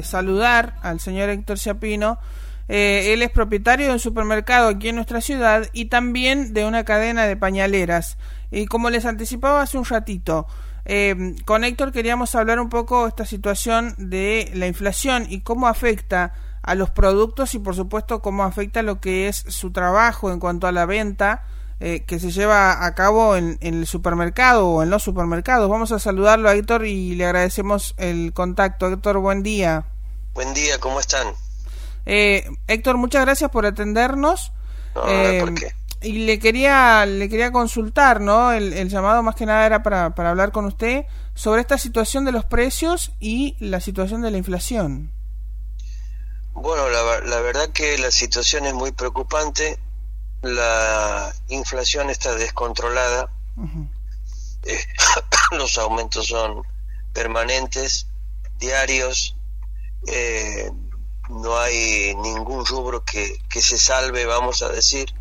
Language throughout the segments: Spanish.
saludar al señor Héctor Ciapino. Eh, él es propietario de un supermercado aquí en nuestra ciudad y también de una cadena de pañaleras. Y como les anticipaba hace un ratito, eh, con Héctor queríamos hablar un poco de esta situación de la inflación y cómo afecta a los productos y por supuesto cómo afecta lo que es su trabajo en cuanto a la venta eh, que se lleva a cabo en, en, el supermercado o en los supermercados. Vamos a saludarlo a Héctor y le agradecemos el contacto. Héctor, buen día. Buen día, ¿cómo están? Eh, Héctor, muchas gracias por atendernos. No, eh, ¿por qué? Y le quería, le quería consultar, ¿no? El, el llamado más que nada era para, para hablar con usted sobre esta situación de los precios y la situación de la inflación. Bueno, la, la verdad que la situación es muy preocupante la inflación está descontrolada, uh -huh. eh, los aumentos son permanentes, diarios, eh, no hay ningún rubro que, que, se salve, vamos a decir,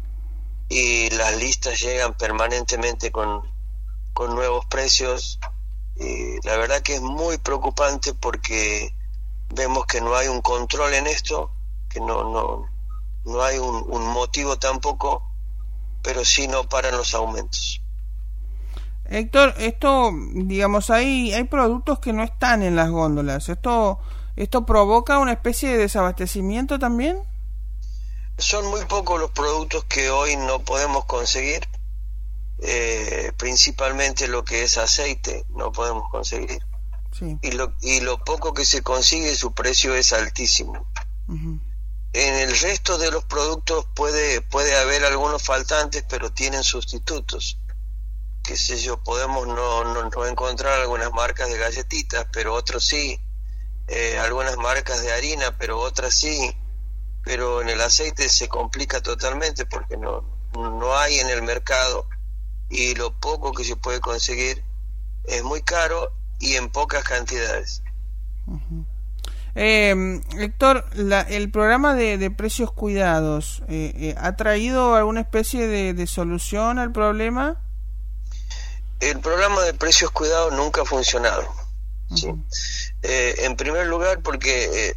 y las listas llegan permanentemente con, con nuevos precios. Y la verdad que es muy preocupante porque vemos que no hay un control en esto, que no, no, no hay un, un, motivo tampoco, pero sí no paran los aumentos. Héctor, esto, digamos, hay, hay productos que no están en las góndolas. ¿Esto, ¿Esto provoca una especie de desabastecimiento también? Son muy pocos los productos que hoy no podemos conseguir. Eh, principalmente lo que es aceite no podemos conseguir. Sí. Y, lo, y lo poco que se consigue, su precio es altísimo. Uh -huh. En el resto de los productos puede, puede haber algunos faltantes, pero tienen sustitutos. Qué sé yo, podemos no, no, no encontrar algunas marcas de galletitas, pero otros sí. Eh, algunas marcas de harina, pero otras sí. Pero en el aceite se complica totalmente porque no, no hay en el mercado y lo poco que se puede conseguir es muy caro y en pocas cantidades. Eh, Héctor, la, el programa de, de precios cuidados, eh, eh, ¿ha traído alguna especie de, de, solución al problema? El programa de precios cuidados nunca ha funcionado. Uh -huh. ¿sí? en primer lugar, porque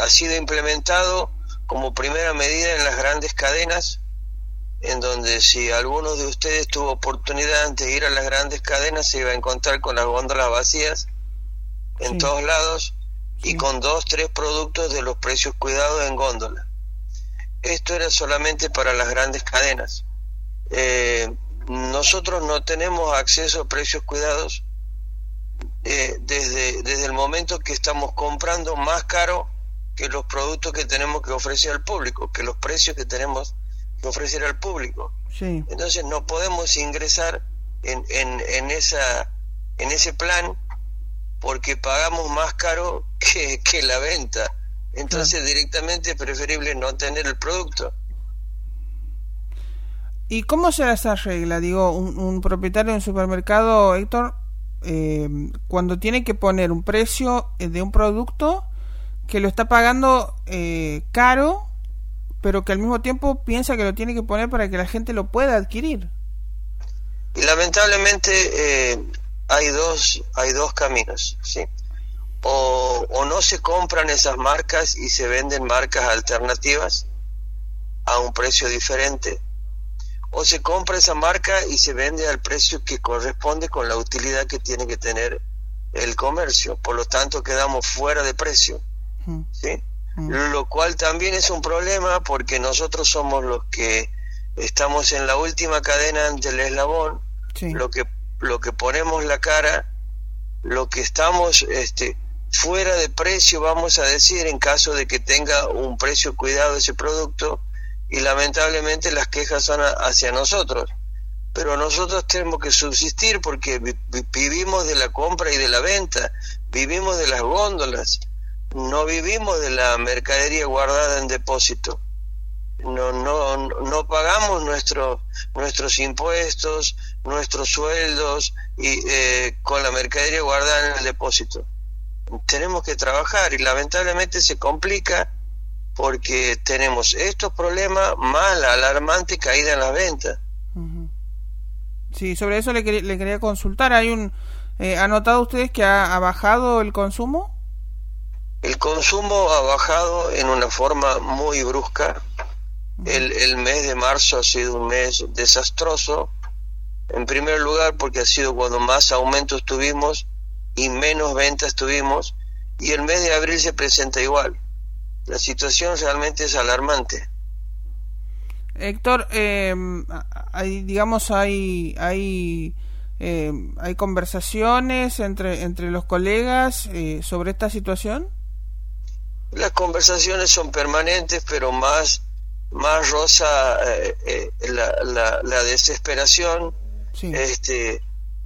ha sido implementado como primera medida en las grandes cadenas, en donde si alguno de ustedes tuvo oportunidad de ir a las grandes cadenas, se iba a encontrar con las góndolas vacías en sí. todos lados y con dos, tres productos de los precios cuidados en góndola. Esto era solamente para las grandes cadenas. Eh, nosotros no tenemos acceso a precios cuidados eh, desde, desde el momento que estamos comprando más caro que los productos que tenemos que ofrecer al público, que los precios que tenemos que ofrecer al público. Sí. Entonces no podemos ingresar en, en, en, esa, en ese plan porque pagamos más caro que, que la venta. Entonces claro. directamente es preferible no tener el producto. ¿Y cómo se esa regla? Digo, un, un propietario de un supermercado, Héctor, eh, cuando tiene que poner un precio eh, de un producto que lo está pagando eh, caro, pero que al mismo tiempo piensa que lo tiene que poner para que la gente lo pueda adquirir. Y lamentablemente eh, hay dos hay dos caminos sí. O, o, no se compran esas marcas y se venden marcas alternativas a un precio diferente o se compra esa marca y se vende al precio que corresponde con la utilidad que tiene que tener el comercio. Por lo tanto quedamos fuera de precio sí lo cual también es un problema porque nosotros somos los que estamos en la última cadena del eslabón sí. lo que lo que ponemos la cara, lo que estamos este, fuera de precio, vamos a decir, en caso de que tenga un precio cuidado ese producto, y lamentablemente las quejas son hacia nosotros. Pero nosotros tenemos que subsistir porque vi, vivimos de la compra y de la venta, vivimos de las góndolas, no vivimos de la mercadería guardada en depósito no no no pagamos nuestro, nuestros impuestos nuestros sueldos y eh, con la mercadería guardada en el depósito tenemos que trabajar y lamentablemente se complica porque tenemos estos problemas más la alarmante caída en las ventas uh -huh. sí sobre eso le, le, quería consultar hay un eh, ¿ha notado ustedes que ha, ha bajado el consumo? El consumo ha bajado en una forma muy brusca. El, el mes de marzo ha sido un mes desastroso. En primer lugar, porque ha sido cuando más aumentos tuvimos y menos ventas tuvimos. Y el mes de abril se presenta igual. La situación realmente es alarmante. Héctor, eh, hay, digamos, hay, hay, eh, hay conversaciones entre, entre los colegas eh, sobre esta situación. Las conversaciones son permanentes, pero más, más rosa eh, la, la, desesperación este,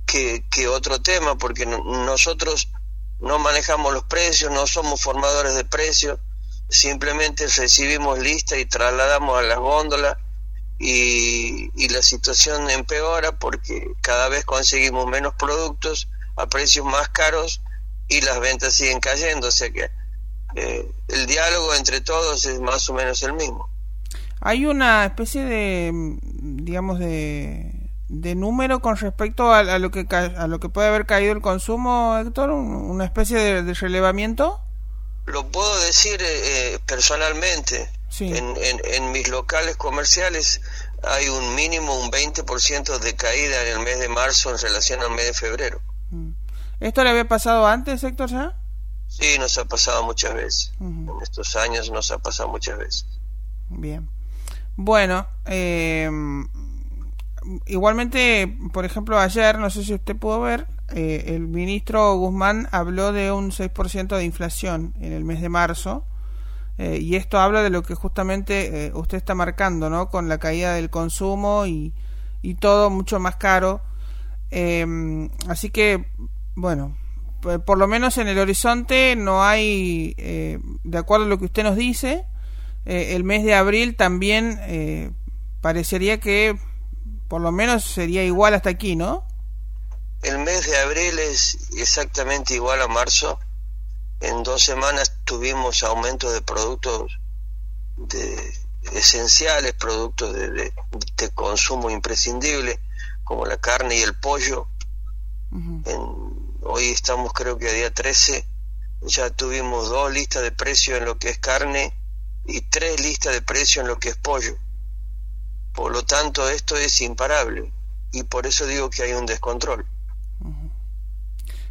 que, que otro tema, porque nosotros no manejamos los precios, no somos formadores de precios, simplemente recibimos lista y trasladamos a las góndolas y, y, la situación empeora porque cada vez conseguimos menos productos a precios más caros y las ventas siguen cayendo, o sea que eh, el diálogo entre todos es más o menos el mismo. Hay una especie de, digamos, de, de número con respecto a, lo que a lo que puede haber caído el consumo, Héctor, una especie de relevamiento. Lo puedo decir eh, eh, personalmente. En, en, mis locales comerciales hay un mínimo, un 20% de caída en el mes de marzo en relación al mes de febrero. Mm. ¿Esto le había pasado antes, Héctor? Sí, nos ha pasado muchas veces. En estos años nos ha pasado muchas veces. Bien. Bueno, eh, igualmente, por ejemplo, ayer, no sé si usted pudo ver, eh, el ministro Guzmán habló de un 6% de inflación en el mes de marzo. Eh, y esto habla de lo que justamente eh, usted está marcando, ¿no? Con la caída del consumo y, y todo mucho más caro. Em, así que, bueno, por lo menos en el horizonte no hay, de acuerdo a lo que usted nos dice, el mes de abril también parecería que por lo menos sería igual hasta aquí, ¿no? El mes de abril es exactamente igual a marzo. En dos semanas tuvimos aumento de productos de, esenciales, productos de, consumo imprescindible, como la carne y el pollo. hoy estamos creo que a día 13, ya tuvimos dos listas de precios en lo que es carne y tres listas de precios en lo que es pollo. Por lo tanto, esto es imparable y por eso digo que hay un descontrol.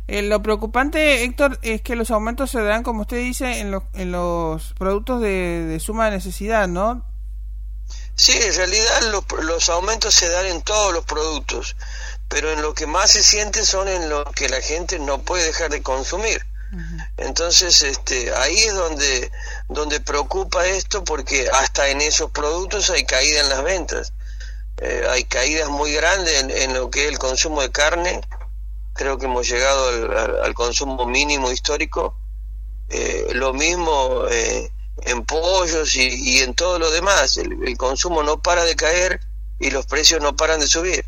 Eh, lo preocupante, Héctor, es que los aumentos se dan, como usted dice, en, en los productos de, suma necesidad, ¿no? Sí, en realidad los aumentos se dan en todos los productos, pero en lo que más se siente son en lo que la gente no puede dejar de consumir. Entonces, este, ahí es donde, donde preocupa esto, porque hasta en esos productos hay caída en las ventas. Eh, hay caídas muy grandes en, lo que es el consumo de carne, creo que hemos llegado al, consumo mínimo histórico. Eh, lo mismo eh, en pollos y, en todo lo demás. el consumo no para de caer y los precios no paran de subir.